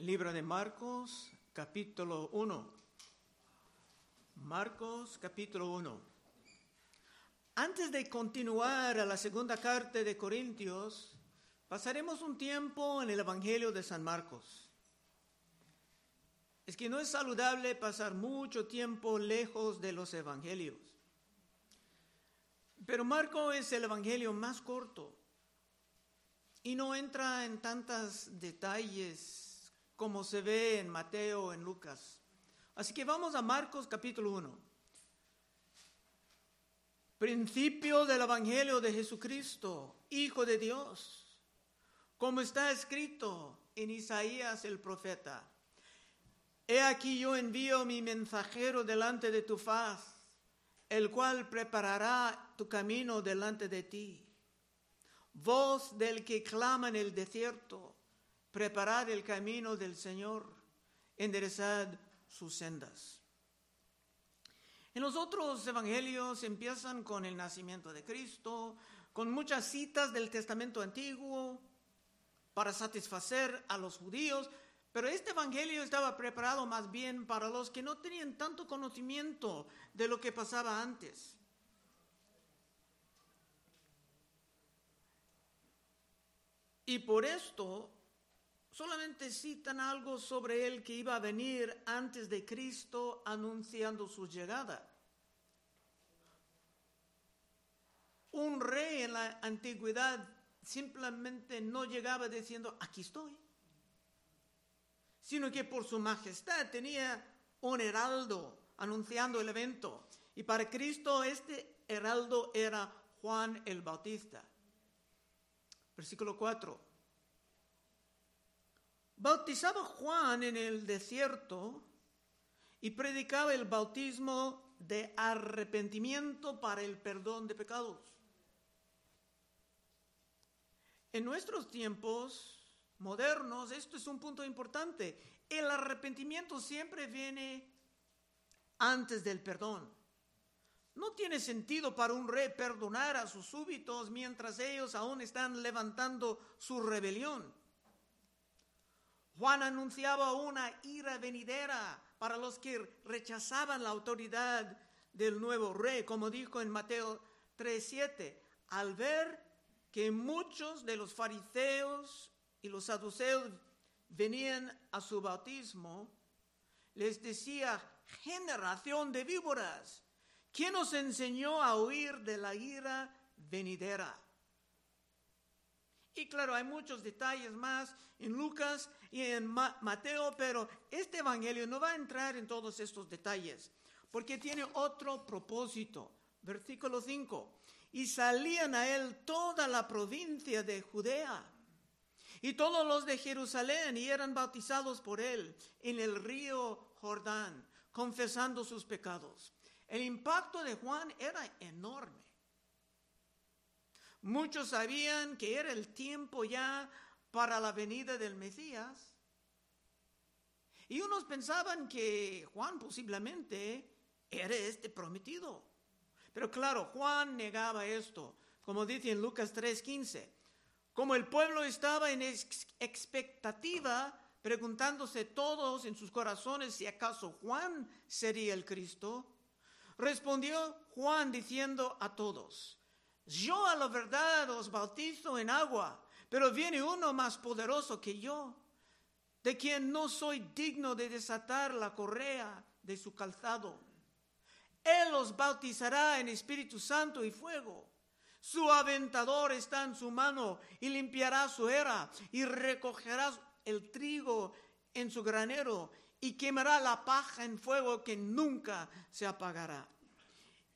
Libro de Marcos, capítulo 1. Marcos, capítulo 1. Antes de continuar a la segunda carta de Corintios, pasaremos un tiempo en el Evangelio de San Marcos. Es que no es saludable pasar mucho tiempo lejos de los Evangelios. Pero Marcos es el Evangelio más corto y no entra en tantos detalles como se ve en Mateo, en Lucas. Así que vamos a Marcos capítulo 1. Principio del Evangelio de Jesucristo, Hijo de Dios, como está escrito en Isaías el profeta. He aquí yo envío mi mensajero delante de tu faz, el cual preparará tu camino delante de ti. Voz del que clama en el desierto preparad el camino del Señor, enderezad sus sendas. En los otros evangelios empiezan con el nacimiento de Cristo, con muchas citas del Testamento Antiguo para satisfacer a los judíos, pero este evangelio estaba preparado más bien para los que no tenían tanto conocimiento de lo que pasaba antes. Y por esto solamente citan algo sobre él que iba a venir antes de Cristo anunciando su llegada. Un rey en la antigüedad simplemente no llegaba diciendo, aquí estoy, sino que por su majestad tenía un heraldo anunciando el evento. Y para Cristo este heraldo era Juan el Bautista. Versículo 4. Bautizaba Juan en el desierto y predicaba el bautismo de arrepentimiento para el perdón de pecados. En nuestros tiempos modernos, esto es un punto importante. El arrepentimiento siempre viene antes del perdón. No tiene sentido para un rey perdonar a sus súbitos mientras ellos aún están levantando su rebelión. Juan anunciaba una ira venidera para los que rechazaban la autoridad del nuevo rey, como dijo en Mateo 3:7, al ver que muchos de los fariseos y los saduceos venían a su bautismo, les decía, generación de víboras, ¿quién os enseñó a huir de la ira venidera? Y claro, hay muchos detalles más en Lucas y en Mateo, pero este Evangelio no va a entrar en todos estos detalles, porque tiene otro propósito. Versículo 5. Y salían a él toda la provincia de Judea y todos los de Jerusalén y eran bautizados por él en el río Jordán, confesando sus pecados. El impacto de Juan era enorme. Muchos sabían que era el tiempo ya para la venida del Mesías. Y unos pensaban que Juan posiblemente era este prometido. Pero claro, Juan negaba esto, como dice en Lucas 3:15. Como el pueblo estaba en expectativa, preguntándose todos en sus corazones si acaso Juan sería el Cristo, respondió Juan diciendo a todos, yo a la verdad os bautizo en agua, pero viene uno más poderoso que yo, de quien no soy digno de desatar la correa de su calzado. Él os bautizará en Espíritu Santo y fuego. Su aventador está en su mano y limpiará su era y recogerá el trigo en su granero y quemará la paja en fuego que nunca se apagará.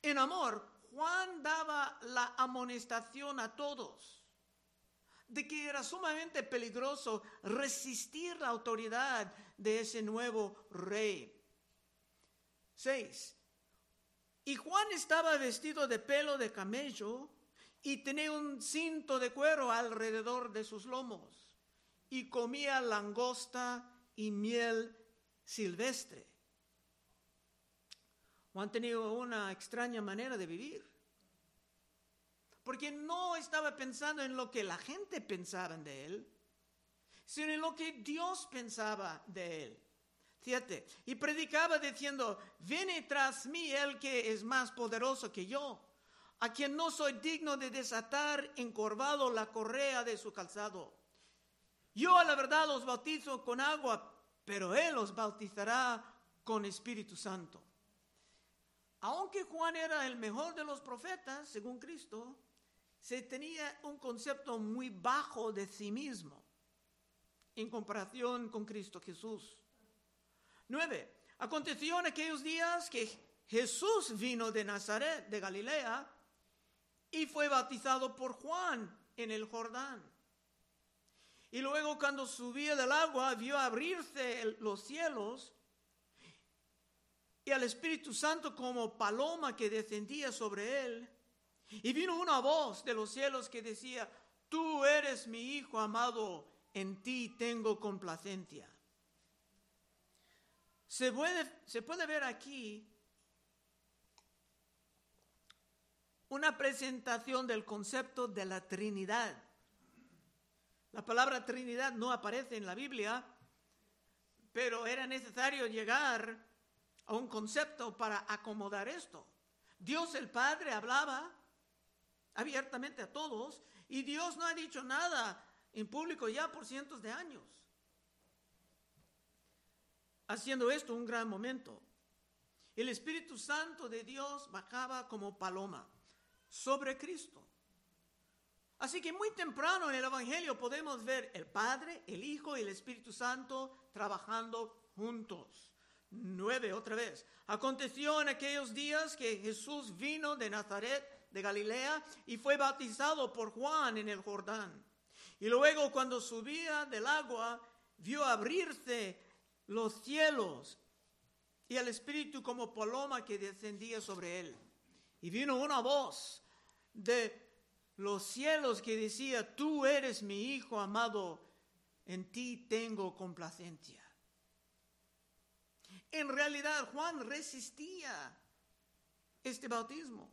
En amor, Juan daba la amonestación a todos de que era sumamente peligroso resistir la autoridad de ese nuevo rey. 6. Y Juan estaba vestido de pelo de camello y tenía un cinto de cuero alrededor de sus lomos y comía langosta y miel silvestre. Juan tenía una extraña manera de vivir. Porque no estaba pensando en lo que la gente pensaba de él, sino en lo que Dios pensaba de él. Siete. Y predicaba diciendo, viene tras mí el que es más poderoso que yo, a quien no soy digno de desatar encorvado la correa de su calzado. Yo a la verdad los bautizo con agua, pero él los bautizará con Espíritu Santo. Aunque Juan era el mejor de los profetas, según Cristo, se tenía un concepto muy bajo de sí mismo en comparación con Cristo Jesús. Nueve. Aconteció en aquellos días que Jesús vino de Nazaret, de Galilea, y fue bautizado por Juan en el Jordán. Y luego cuando subía del agua, vio abrirse los cielos y al Espíritu Santo como paloma que descendía sobre él. Y vino una voz de los cielos que decía, tú eres mi Hijo amado, en ti tengo complacencia. Se puede, se puede ver aquí una presentación del concepto de la Trinidad. La palabra Trinidad no aparece en la Biblia, pero era necesario llegar a un concepto para acomodar esto. Dios el Padre hablaba abiertamente a todos y Dios no ha dicho nada en público ya por cientos de años. Haciendo esto un gran momento. El Espíritu Santo de Dios bajaba como paloma sobre Cristo. Así que muy temprano en el Evangelio podemos ver el Padre, el Hijo y el Espíritu Santo trabajando juntos. Nueve otra vez. Aconteció en aquellos días que Jesús vino de Nazaret, de Galilea, y fue bautizado por Juan en el Jordán. Y luego cuando subía del agua, vio abrirse los cielos y el Espíritu como paloma que descendía sobre él. Y vino una voz de los cielos que decía, tú eres mi Hijo amado, en ti tengo complacencia. En realidad Juan resistía este bautismo.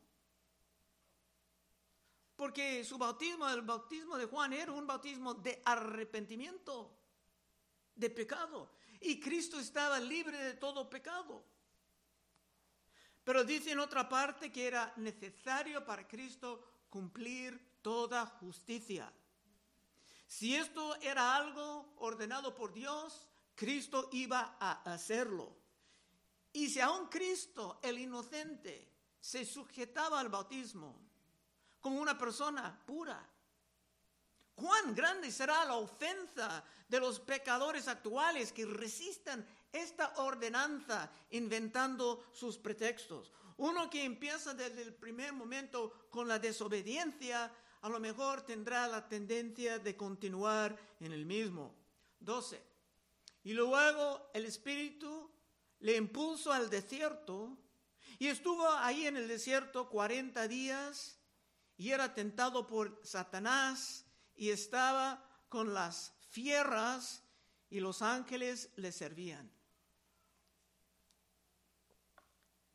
Porque su bautismo, el bautismo de Juan, era un bautismo de arrepentimiento, de pecado. Y Cristo estaba libre de todo pecado. Pero dice en otra parte que era necesario para Cristo cumplir toda justicia. Si esto era algo ordenado por Dios, Cristo iba a hacerlo. Y si aún Cristo, el inocente, se sujetaba al bautismo, como una persona pura. ¿Cuán grande será la ofensa de los pecadores actuales que resistan esta ordenanza inventando sus pretextos? Uno que empieza desde el primer momento con la desobediencia, a lo mejor tendrá la tendencia de continuar en el mismo. 12. Y luego el Espíritu le impulsó al desierto y estuvo ahí en el desierto 40 días y era tentado por Satanás y estaba con las fieras y los ángeles le servían.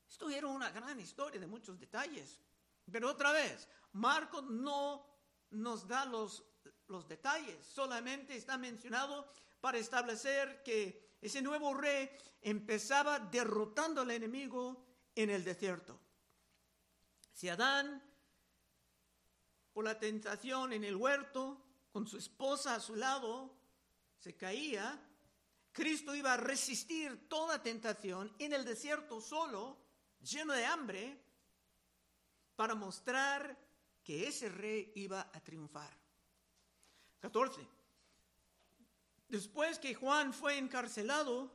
Esto era una gran historia de muchos detalles, pero otra vez, Marcos no nos da los, los detalles, solamente está mencionado para establecer que ese nuevo rey empezaba derrotando al enemigo en el desierto. Si Adán por la tentación en el huerto, con su esposa a su lado, se caía, Cristo iba a resistir toda tentación en el desierto solo, lleno de hambre, para mostrar que ese rey iba a triunfar. 14. Después que Juan fue encarcelado,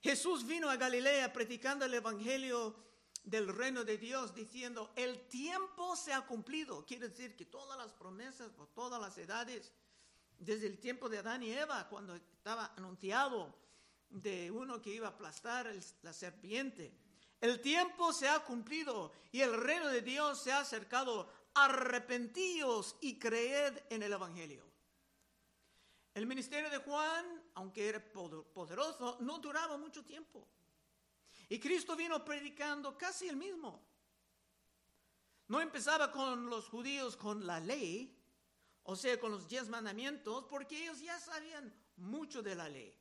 Jesús vino a Galilea predicando el Evangelio del reino de Dios diciendo, el tiempo se ha cumplido. Quiere decir que todas las promesas por todas las edades, desde el tiempo de Adán y Eva, cuando estaba anunciado de uno que iba a aplastar la serpiente, el tiempo se ha cumplido y el reino de Dios se ha acercado. Arrepentíos y creed en el Evangelio. El ministerio de Juan, aunque era poderoso, no duraba mucho tiempo. Y Cristo vino predicando casi el mismo. No empezaba con los judíos con la ley o sea, con los diez mandamientos, porque ellos ya sabían mucho de la ley.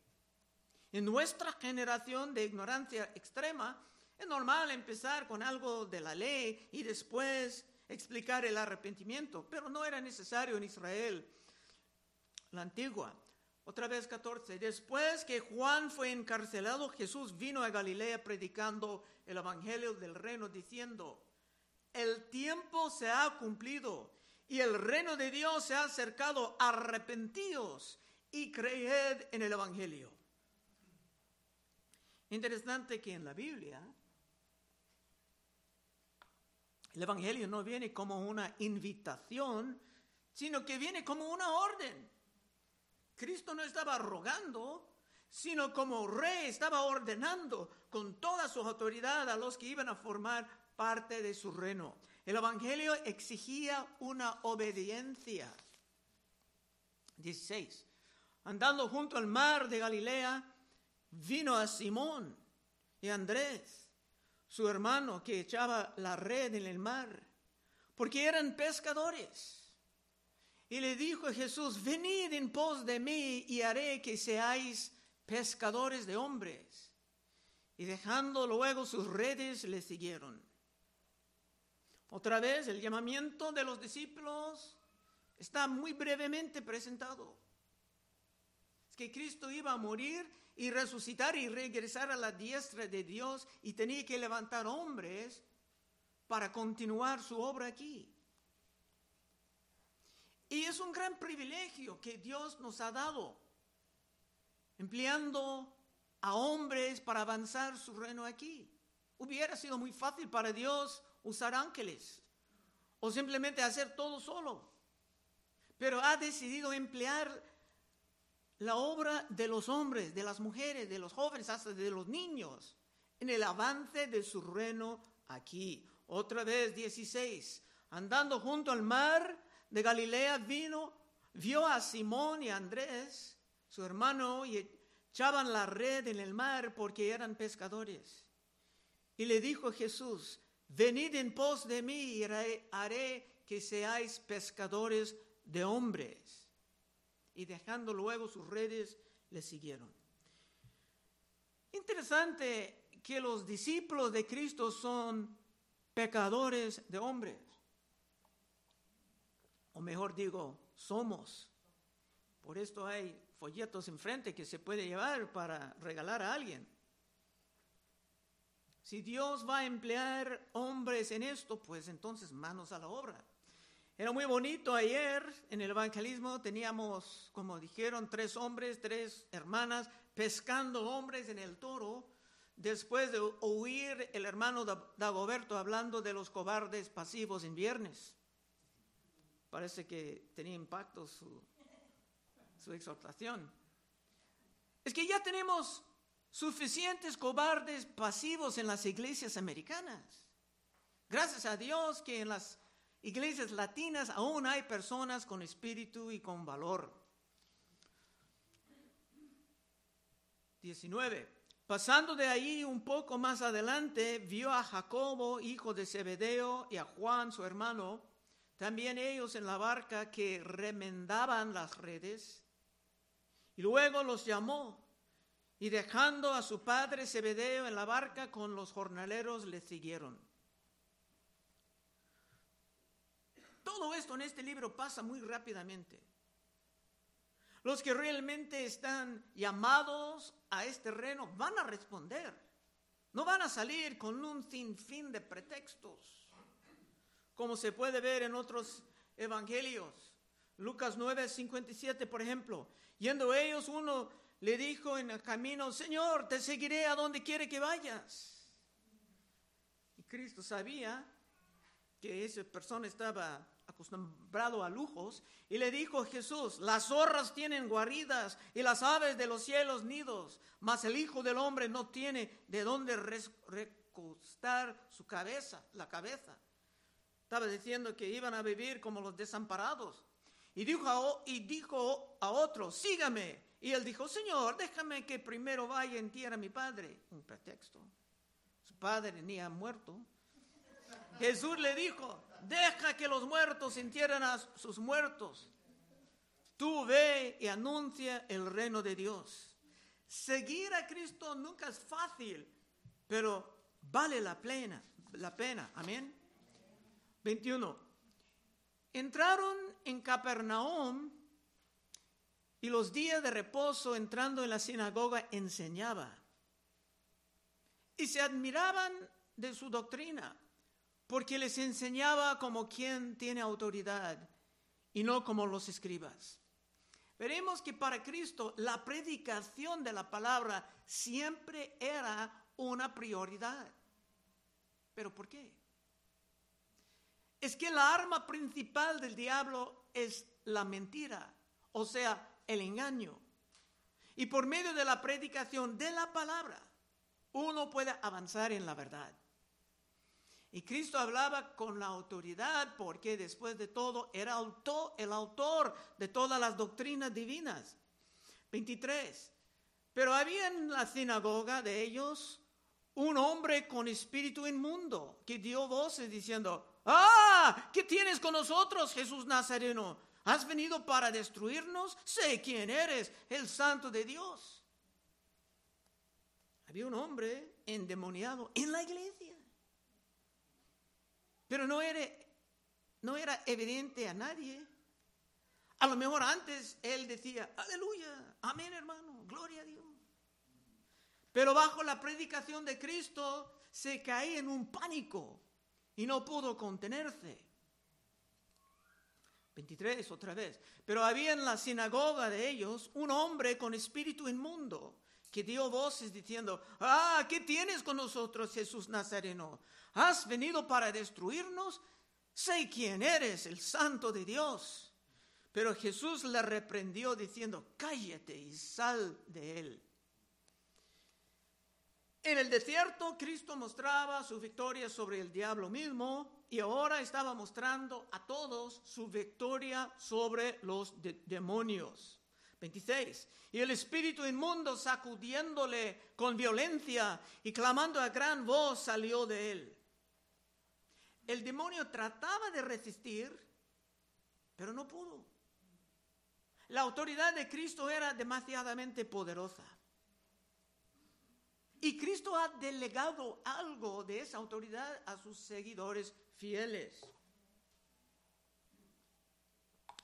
En nuestra generación de ignorancia extrema, es normal empezar con algo de la ley y después explicar el arrepentimiento, pero no era necesario en Israel, la antigua. Otra vez 14. Después que Juan fue encarcelado, Jesús vino a Galilea predicando el Evangelio del reino, diciendo, el tiempo se ha cumplido y el reino de Dios se ha acercado, arrepentíos y creed en el Evangelio. Interesante que en la Biblia el Evangelio no viene como una invitación, sino que viene como una orden. Cristo no estaba rogando, sino como rey estaba ordenando con toda su autoridad a los que iban a formar parte de su reino. El Evangelio exigía una obediencia. 16. Andando junto al mar de Galilea, vino a Simón y Andrés, su hermano, que echaba la red en el mar, porque eran pescadores. Y le dijo a Jesús, venid en pos de mí y haré que seáis pescadores de hombres. Y dejando luego sus redes, le siguieron. Otra vez, el llamamiento de los discípulos está muy brevemente presentado. Es que Cristo iba a morir y resucitar y regresar a la diestra de Dios y tenía que levantar hombres para continuar su obra aquí. Y es un gran privilegio que Dios nos ha dado, empleando a hombres para avanzar su reino aquí. Hubiera sido muy fácil para Dios usar ángeles o simplemente hacer todo solo, pero ha decidido emplear la obra de los hombres, de las mujeres, de los jóvenes, hasta de los niños, en el avance de su reino aquí. Otra vez, 16. Andando junto al mar de Galilea, vino, vio a Simón y a Andrés, su hermano, y echaban la red en el mar porque eran pescadores. Y le dijo Jesús, venid en pos de mí y haré que seáis pescadores de hombres y dejando luego sus redes le siguieron. Interesante que los discípulos de Cristo son pecadores de hombres. O mejor digo, somos. Por esto hay folletos enfrente que se puede llevar para regalar a alguien. Si Dios va a emplear hombres en esto, pues entonces manos a la obra. Era muy bonito ayer en el evangelismo, teníamos, como dijeron, tres hombres, tres hermanas, pescando hombres en el toro, después de oír el hermano Dagoberto hablando de los cobardes pasivos en viernes. Parece que tenía impacto su, exhortación. Es que ya tenemos suficientes cobardes pasivos en las iglesias americanas. Gracias a Dios que en las iglesias latinas aún hay personas con espíritu y con valor. 19. Pasando de ahí un poco más adelante, vio a Jacobo, hijo de Zebedeo, y a Juan, su hermano, también ellos en la barca que remendaban las redes. Y luego los llamó, y dejando a su padre Zebedeo en la barca con los jornaleros, le siguieron. Todo esto en este libro pasa muy rápidamente. Los que realmente están llamados a este reino van a responder. No van a salir con un sinfín de pretextos, como se puede ver en otros evangelios. Lucas 9, 57, por ejemplo. Yendo ellos, uno le dijo en el camino, Señor, te seguiré a donde quiere que vayas. Y Cristo sabía que esa persona estaba acostumbrado a lujos, y le dijo Jesús, las zorras tienen guaridas y las aves de los cielos nidos, mas el Hijo del Hombre no tiene de dónde recostar su cabeza, la cabeza. Estaba diciendo que iban a vivir como los desamparados. Y dijo a, y dijo a otro, sígame. Y él dijo, Señor, déjame que primero vaya en tierra a mi padre. Un pretexto. Su padre ni ha muerto. Jesús le dijo, deja que los muertos entierren a sus muertos. Tú ve y anuncia el reino de Dios. Seguir a Cristo nunca es fácil, pero vale la pena, la pena. Amén. 21. Entraron en Capernaum y los días de reposo entrando en la sinagoga enseñaba. Y se admiraban de su doctrina, porque les enseñaba como quien tiene autoridad y no como los escribas. Veremos que para Cristo la predicación de la palabra siempre era una prioridad. ¿Pero por qué? Es que la arma principal del diablo es la mentira, o sea, el engaño. Y por medio de la predicación de la palabra, uno puede avanzar en la verdad. Y Cristo hablaba con la autoridad porque después de todo era el autor de todas las doctrinas divinas. 23. Pero había en la sinagoga de ellos un hombre con espíritu inmundo que dio voces diciendo, ah, ¿qué tienes con nosotros, Jesús Nazareno? ¿Has venido para destruirnos? Sé quién eres, el santo de Dios. Había un hombre endemoniado en la iglesia. Pero no era, no era evidente a nadie. A lo mejor antes él decía, aleluya, amén hermano, gloria a Dios. Pero bajo la predicación de Cristo se caía en un pánico y no pudo contenerse. 23 otra vez. Pero había en la sinagoga de ellos un hombre con espíritu inmundo que dio voces diciendo, ah, ¿qué tienes con nosotros, Jesús Nazareno? ¿Has venido para destruirnos? Sé quién eres, el santo de Dios. Pero Jesús le reprendió diciendo, cállate y sal de él. En el desierto, Cristo mostraba su victoria sobre el diablo mismo y ahora estaba mostrando a todos su victoria sobre los demonios. 26. Y el espíritu inmundo sacudiéndole con violencia y clamando a gran voz salió de él. El demonio trataba de resistir, pero no pudo. La autoridad de Cristo era demasiadamente poderosa. Y Cristo ha delegado algo de esa autoridad a sus seguidores fieles.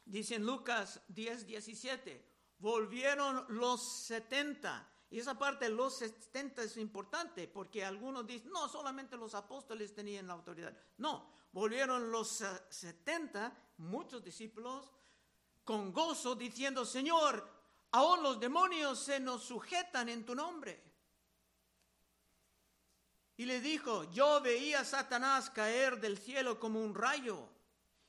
Dice en Lucas 10, 17, volvieron los 70. Y esa parte los 70 es importante porque algunos dicen, no, solamente los apóstoles tenían la autoridad. No, volvieron los 70, muchos discípulos, con gozo diciendo, Señor, aún los demonios se nos sujetan en tu nombre. Y le dijo, yo veía a Satanás caer del cielo como un rayo.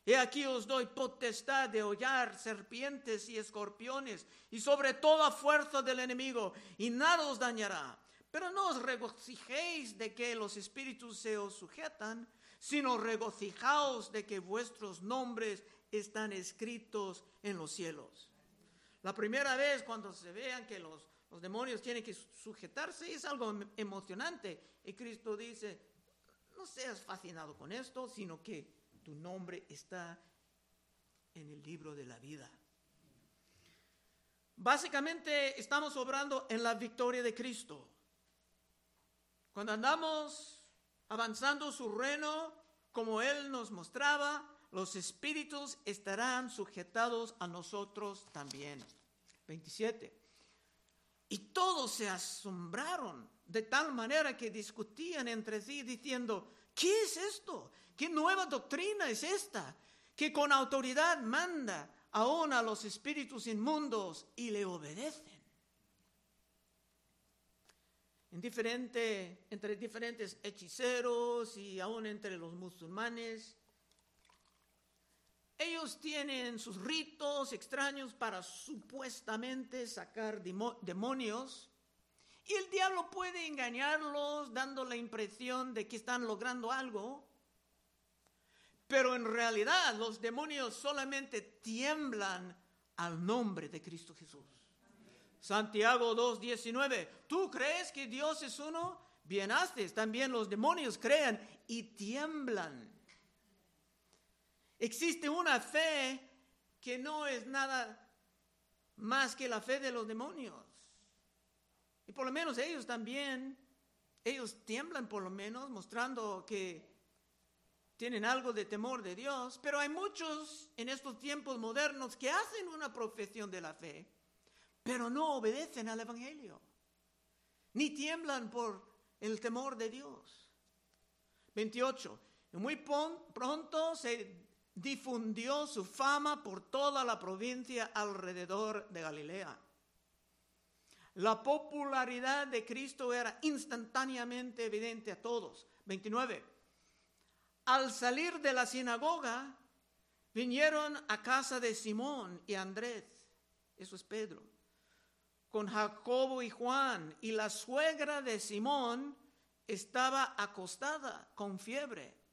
He aquí os doy potestad de hollar serpientes y escorpiones y sobre toda fuerza del enemigo, y nada os dañará. Pero no os regocijéis de que los espíritus se os sujetan, sino regocijaos de que vuestros nombres están escritos en los cielos. La primera vez cuando se vean que los los demonios tienen que sujetarse, es algo em, emocionante. Y Cristo dice, no seas fascinado con esto, sino que tu nombre está en el libro de la vida. Básicamente estamos obrando en la victoria de Cristo. Cuando andamos avanzando su reino como Él nos mostraba, los espíritus estarán sujetados a nosotros también. 27. Y todos se asombraron de tal manera que discutían entre sí diciendo, ¿qué es esto? ¿Qué nueva doctrina es esta? Que con autoridad manda aún a los espíritus inmundos y le obedecen. En diferente, entre diferentes hechiceros y aún entre los musulmanes, ellos tienen sus ritos extraños para supuestamente sacar demonios. Y el diablo puede engañarlos dando la impresión de que están logrando algo. Pero en realidad los demonios solamente tiemblan al nombre de Cristo Jesús. Santiago 2.19, ¿tú crees que Dios es uno? Bien haces, también los demonios crean y tiemblan. Existe una fe que no es nada más que la fe de los demonios. Y por lo menos ellos también, ellos tiemblan por lo menos, mostrando que tienen algo de temor de Dios, pero hay muchos en estos tiempos modernos que hacen una profesión de la fe, pero no obedecen al Evangelio, ni tiemblan por el temor de Dios. 28. Muy pronto se difundió su fama por toda la provincia alrededor de Galilea. La popularidad de Cristo era instantáneamente evidente a todos. 29. Al salir de la sinagoga, vinieron a casa de Simón y Andrés, eso es Pedro, con Jacobo y Juan, y la suegra de Simón estaba acostada con fiebre.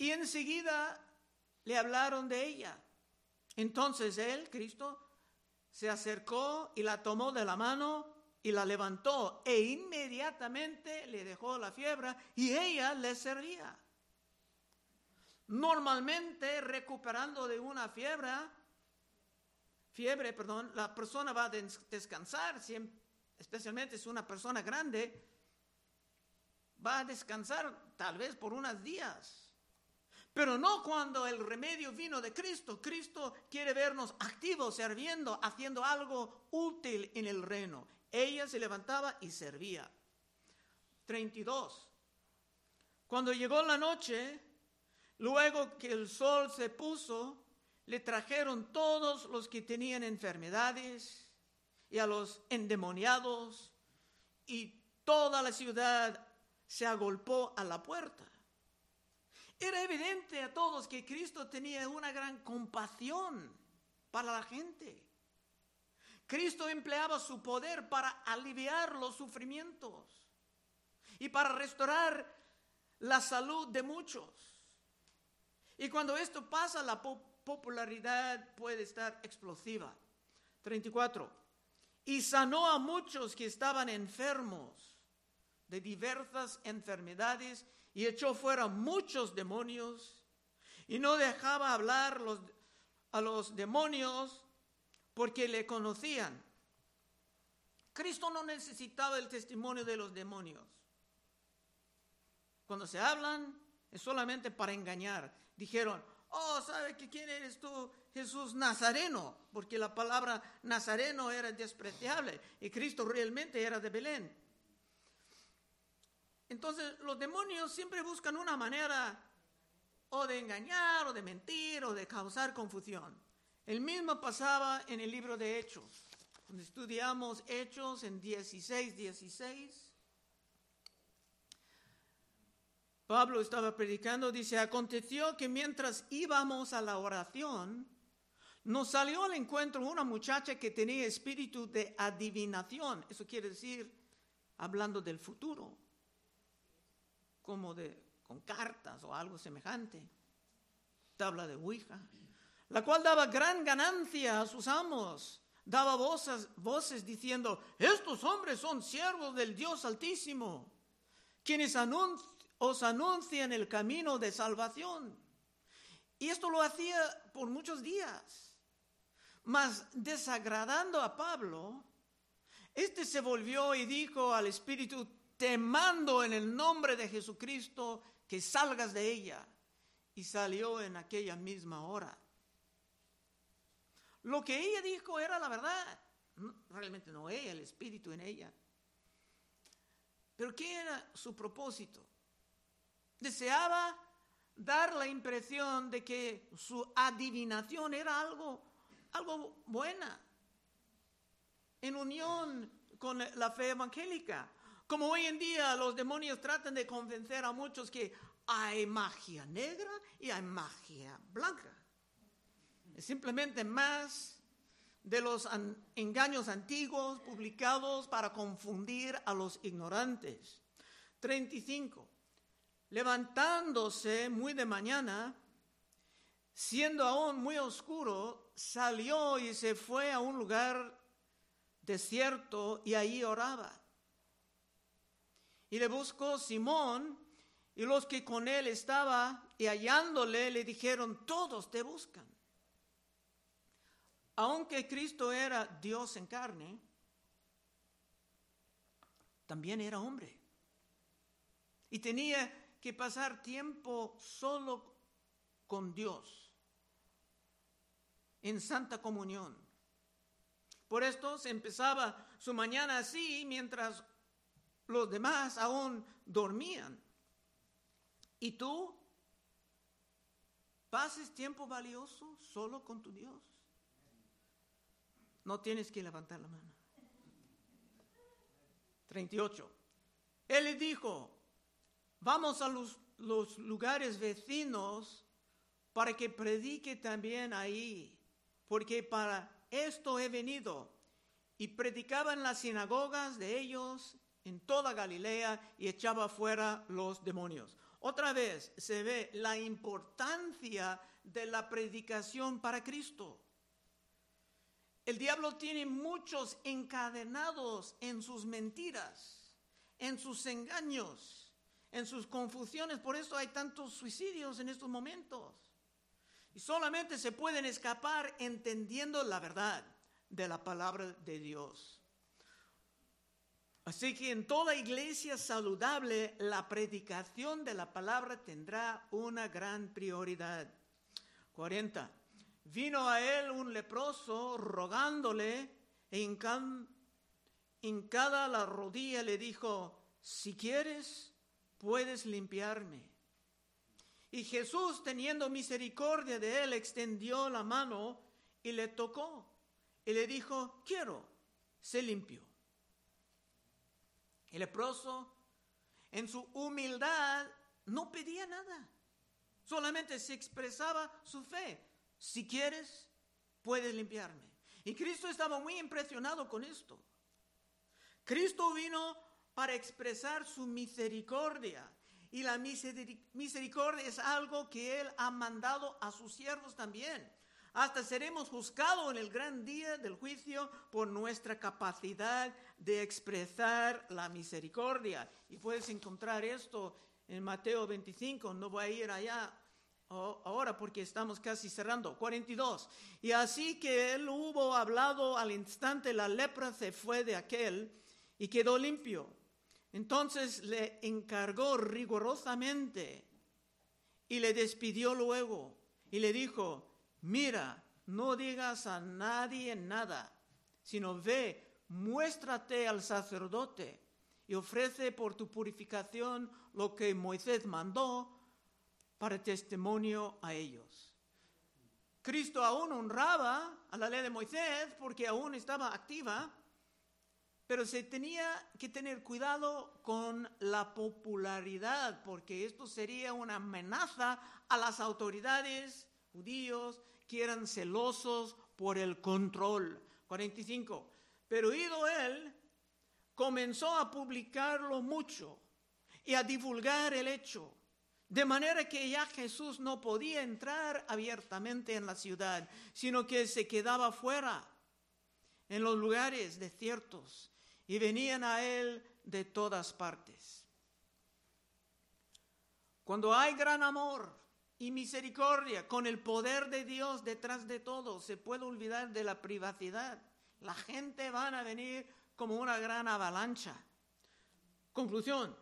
Y enseguida le hablaron de ella. Entonces él, Cristo, se acercó y la tomó de la mano y la levantó e inmediatamente le dejó la fiebre y ella le servía. Normalmente recuperando de una fiebre, fiebre, perdón, la persona va a descansar, especialmente si es una persona grande, va a descansar tal vez por unos días. Pero no cuando el remedio vino de Cristo. Cristo quiere vernos activos, sirviendo, haciendo algo útil en el reino. Ella se levantaba y servía. 32. Cuando llegó la noche, luego que el sol se puso, le trajeron todos los que tenían enfermedades y a los endemoniados, y toda la ciudad se agolpó a la puerta. Era evidente a todos que Cristo tenía una gran compasión para la gente. Cristo empleaba su poder para aliviar los sufrimientos y para restaurar la salud de muchos. Y cuando esto pasa, la popularidad puede estar explosiva. 34. Y sanó a muchos que estaban enfermos de diversas enfermedades y echó fuera muchos demonios y no dejaba hablar a los demonios porque le conocían. Cristo no necesitaba el testimonio de los demonios. Cuando se hablan es solamente para engañar. Dijeron, oh, ¿sabe que quién eres tú? Jesús Nazareno, porque la palabra Nazareno era despreciable y Cristo realmente era de Belén. Entonces los demonios siempre buscan una manera o de engañar o de mentir o de causar confusión. El mismo pasaba en el libro de Hechos. Cuando estudiamos Hechos en 16, 16, Pablo estaba predicando, dice, aconteció que mientras íbamos a la oración, nos salió al encuentro una muchacha que tenía espíritu de adivinación. Eso quiere decir, hablando del futuro como de, con cartas o algo semejante, tabla de Ouija, la cual daba gran ganancia a sus amos, daba voces, voces diciendo, estos hombres son siervos del Dios Altísimo, quienes os anuncian el camino de salvación. Y esto lo hacía por muchos días. Mas desagradando a Pablo, este se volvió y dijo al Espíritu, te mando en el nombre de Jesucristo que salgas de ella. Y salió en aquella misma hora. Lo que ella dijo era la verdad. Realmente no ella, el espíritu en ella. Pero ¿qué era su propósito? Deseaba dar la impresión de que su adivinación era algo, algo buena, en unión con la fe evangélica. Como hoy en día los demonios tratan de convencer a muchos que hay magia negra y hay magia blanca. Simplemente más de los engaños antiguos publicados para confundir a los ignorantes. 35. Levantándose muy de mañana, siendo aún muy oscuro, salió y se fue a un lugar desierto y allí oraba. Y le buscó Simón y los que con él estaba y hallándole le dijeron, todos te buscan. aunque Cristo era Dios en carne, también era hombre. Y tenía que pasar tiempo solo con Dios, en santa comunión. Por esto se empezaba su mañana así mientras los demás aún dormían. ¿Y tú pases tiempo valioso solo con tu Dios? No tienes que levantar la mano. 38. Él le dijo, vamos a los, los lugares vecinos para que predique también ahí, porque para esto he venido. Y predicaba en las sinagogas de ellos en toda Galilea y echaba fuera los demonios. Otra vez se ve la importancia de la predicación para Cristo. El diablo tiene muchos encadenados en sus mentiras, en sus engaños, en sus confusiones. Por eso hay tantos suicidios en estos momentos. Y solamente se pueden escapar entendiendo la verdad de la palabra de Dios. Así que en toda iglesia saludable la predicación de la palabra tendrá una gran prioridad. 40. Vino a él un leproso rogándole en cada la rodilla le dijo, si quieres, puedes limpiarme. Y Jesús, teniendo misericordia de él, extendió la mano y le tocó. Y le dijo, quiero, se limpió. El leproso, en su humildad, no pedía nada. Solamente se expresaba su fe. Si quieres, puedes limpiarme. Y Cristo estaba muy impresionado con esto. Cristo vino para expresar su misericordia. Y la misericordia es algo que Él ha mandado a sus siervos también. Hasta seremos juzgados en el gran día del juicio por nuestra capacidad de expresar la misericordia. Y puedes encontrar esto en Mateo 25. No voy a ir allá ahora porque estamos casi cerrando. 42. Y así que él hubo hablado al instante, la lepra se fue de aquel y quedó limpio. Entonces le encargó rigurosamente y le despidió luego y le dijo, mira, no digas a nadie nada, sino ve, muéstrate al sacerdote y ofrece por tu purificación lo que Moisés mandó para testimonio a ellos. Cristo aún honraba a la ley de Moisés porque aún estaba activa, pero se tenía que tener cuidado con la popularidad, porque esto sería una amenaza a las autoridades judíos que eran celosos por el control. 45. Pero ido él, comenzó a publicarlo mucho y a divulgar el hecho, de manera que ya Jesús no podía entrar abiertamente en la ciudad, sino que se quedaba fuera, en los lugares desiertos y venían a él de todas partes. Cuando hay gran amor y misericordia, con el poder de Dios detrás de todo, se puede olvidar de la privacidad. La gente van a venir como una gran avalancha. Conclusión.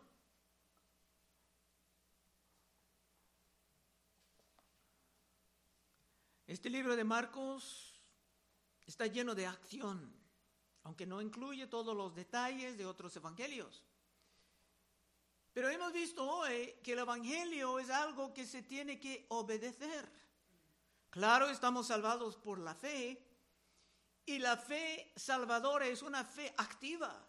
Este libro de Marcos está lleno de acción aunque no incluye todos los detalles de otros evangelios. Pero hemos visto hoy que el evangelio es algo que se tiene que obedecer. Claro, estamos salvados por la fe y la fe salvadora es una fe activa,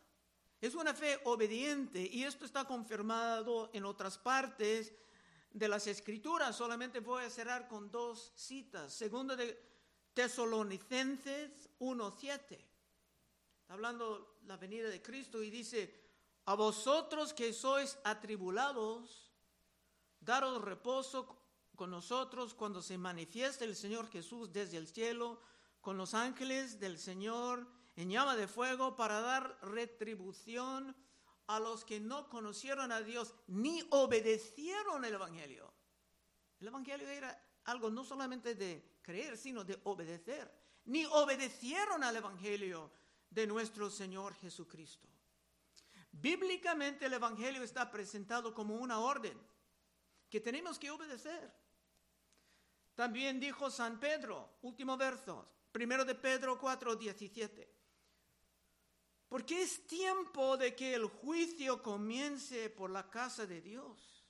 es una fe obediente y esto está confirmado en otras partes de las escrituras. Solamente voy a cerrar con dos citas. Segundo de Tesalonicenses 1.7 hablando la venida de Cristo y dice, a vosotros que sois atribulados, daros reposo con nosotros cuando se manifieste el Señor Jesús desde el cielo, con los ángeles del Señor en llama de fuego para dar retribución a los que no conocieron a Dios ni obedecieron el Evangelio. El Evangelio era algo no solamente de creer, sino de obedecer ni obedecieron al Evangelio de nuestro Señor Jesucristo. Bíblicamente el Evangelio está presentado como una orden que tenemos que obedecer. También dijo San Pedro, último verso, primero de Pedro 4, 17. Porque es tiempo de que el juicio comience por la casa de Dios.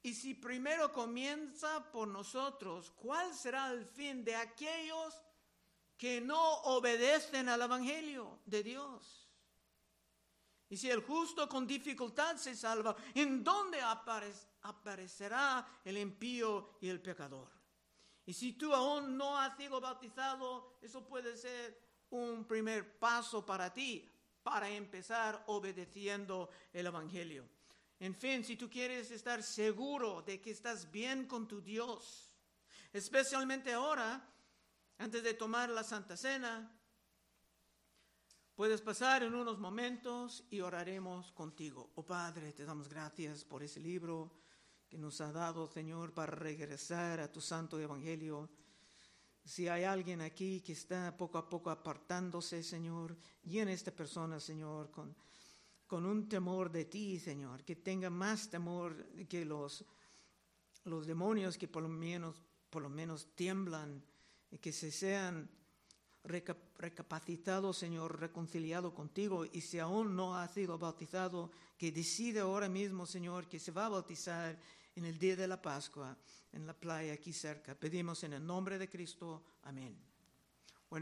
Y si primero comienza por nosotros, ¿cuál será el fin de aquellos que no obedecen al Evangelio de Dios? Y si el justo con dificultad se salva, ¿en dónde aparecerá el impío y el pecador? Y si tú aún no has sido bautizado, eso puede ser un primer paso para ti, para empezar obedeciendo el Evangelio. En fin, si tú quieres estar seguro de que estás bien con tu Dios, especialmente ahora, antes de tomar la Santa Cena, puedes pasar en unos momentos y oraremos contigo. Oh Padre, te damos gracias por ese libro que nos ha dado, Señor, para regresar a tu santo Evangelio. Si hay alguien aquí que está poco a poco apartándose, Señor, llena esta persona, Señor, con, con un temor de ti, Señor, que tenga más temor que los, los demonios que por lo menos, por lo menos tiemblan y que se sean recapacitados, Señor, reconciliados contigo. Y si aún no ha sido bautizado, que decide ahora mismo, Señor, que se va a bautizar en el día de la Pascua en la playa aquí cerca. Pedimos en el nombre de Cristo. Amén.